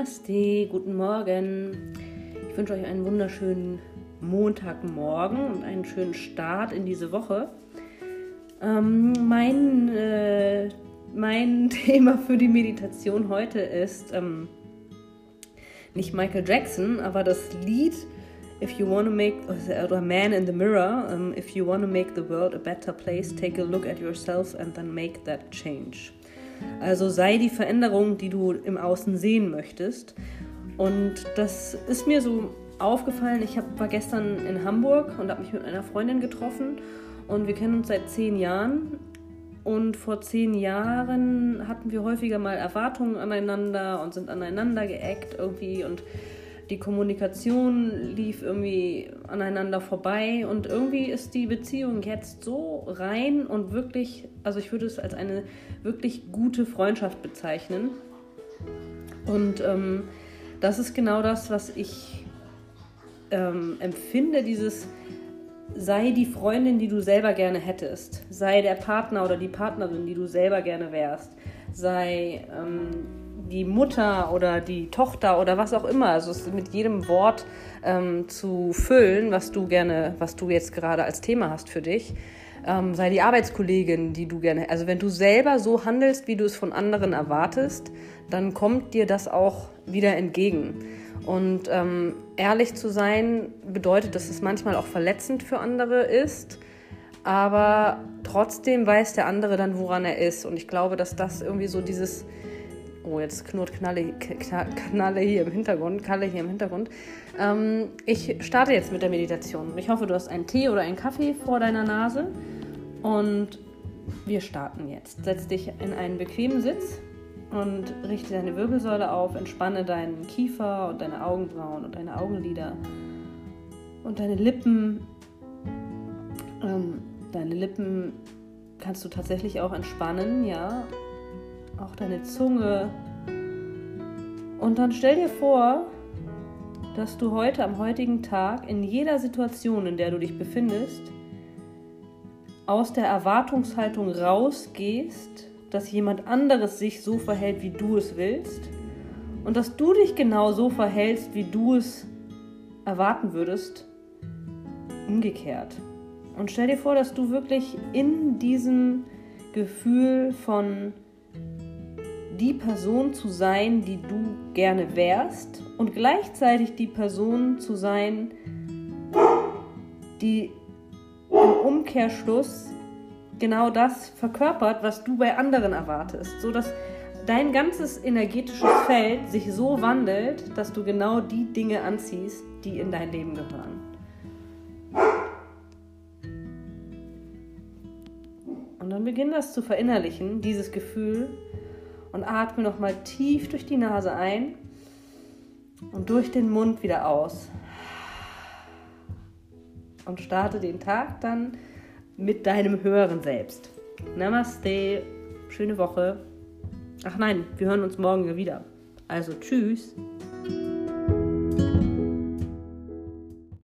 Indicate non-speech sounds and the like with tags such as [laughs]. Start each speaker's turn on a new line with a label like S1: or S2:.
S1: Namaste, guten Morgen. Ich wünsche euch einen wunderschönen Montagmorgen und einen schönen Start in diese Woche. Ähm, mein, äh, mein [laughs] Thema für die Meditation heute ist ähm, nicht Michael Jackson, aber das Lied If you want to make, oder Man in the Mirror, um, if you want to make the world a better place, take a look at yourself and then make that change. Also sei die Veränderung, die du im Außen sehen möchtest. Und das ist mir so aufgefallen. Ich war gestern in Hamburg und habe mich mit einer Freundin getroffen. Und wir kennen uns seit zehn Jahren. Und vor zehn Jahren hatten wir häufiger mal Erwartungen aneinander und sind aneinander geeckt irgendwie. Und die Kommunikation lief irgendwie aneinander vorbei und irgendwie ist die Beziehung jetzt so rein und wirklich, also ich würde es als eine wirklich gute Freundschaft bezeichnen. Und ähm, das ist genau das, was ich ähm, empfinde, dieses sei die Freundin, die du selber gerne hättest, sei der Partner oder die Partnerin, die du selber gerne wärst, sei ähm, die Mutter oder die Tochter oder was auch immer. Also es mit jedem Wort ähm, zu füllen, was du gerne, was du jetzt gerade als Thema hast für dich. Ähm, sei die Arbeitskollegin, die du gerne. Also wenn du selber so handelst, wie du es von anderen erwartest, dann kommt dir das auch wieder entgegen. Und ähm, ehrlich zu sein bedeutet, dass es manchmal auch verletzend für andere ist, aber trotzdem weiß der andere dann, woran er ist. Und ich glaube, dass das irgendwie so dieses Oh, jetzt knurrt Knalle, Knalle hier im Hintergrund, Kalle hier im Hintergrund. Ähm, ich starte jetzt mit der Meditation. Ich hoffe, du hast einen Tee oder einen Kaffee vor deiner Nase. Und wir starten jetzt. Setz dich in einen bequemen Sitz und richte deine Wirbelsäule auf. Entspanne deinen Kiefer und deine Augenbrauen und deine Augenlider und deine Lippen. Ähm, deine Lippen kannst du tatsächlich auch entspannen, ja deine Zunge. Und dann stell dir vor, dass du heute am heutigen Tag in jeder Situation, in der du dich befindest, aus der Erwartungshaltung rausgehst, dass jemand anderes sich so verhält, wie du es willst und dass du dich genau so verhältst, wie du es erwarten würdest, umgekehrt. Und stell dir vor, dass du wirklich in diesem Gefühl von die Person zu sein, die du gerne wärst und gleichzeitig die Person zu sein, die im Umkehrschluss genau das verkörpert, was du bei anderen erwartest, so dass dein ganzes energetisches Feld sich so wandelt, dass du genau die Dinge anziehst, die in dein Leben gehören. Und dann beginn das zu verinnerlichen, dieses Gefühl, und atme nochmal tief durch die Nase ein und durch den Mund wieder aus. Und starte den Tag dann mit deinem höheren Selbst. Namaste, schöne Woche. Ach nein, wir hören uns morgen wieder. Also tschüss.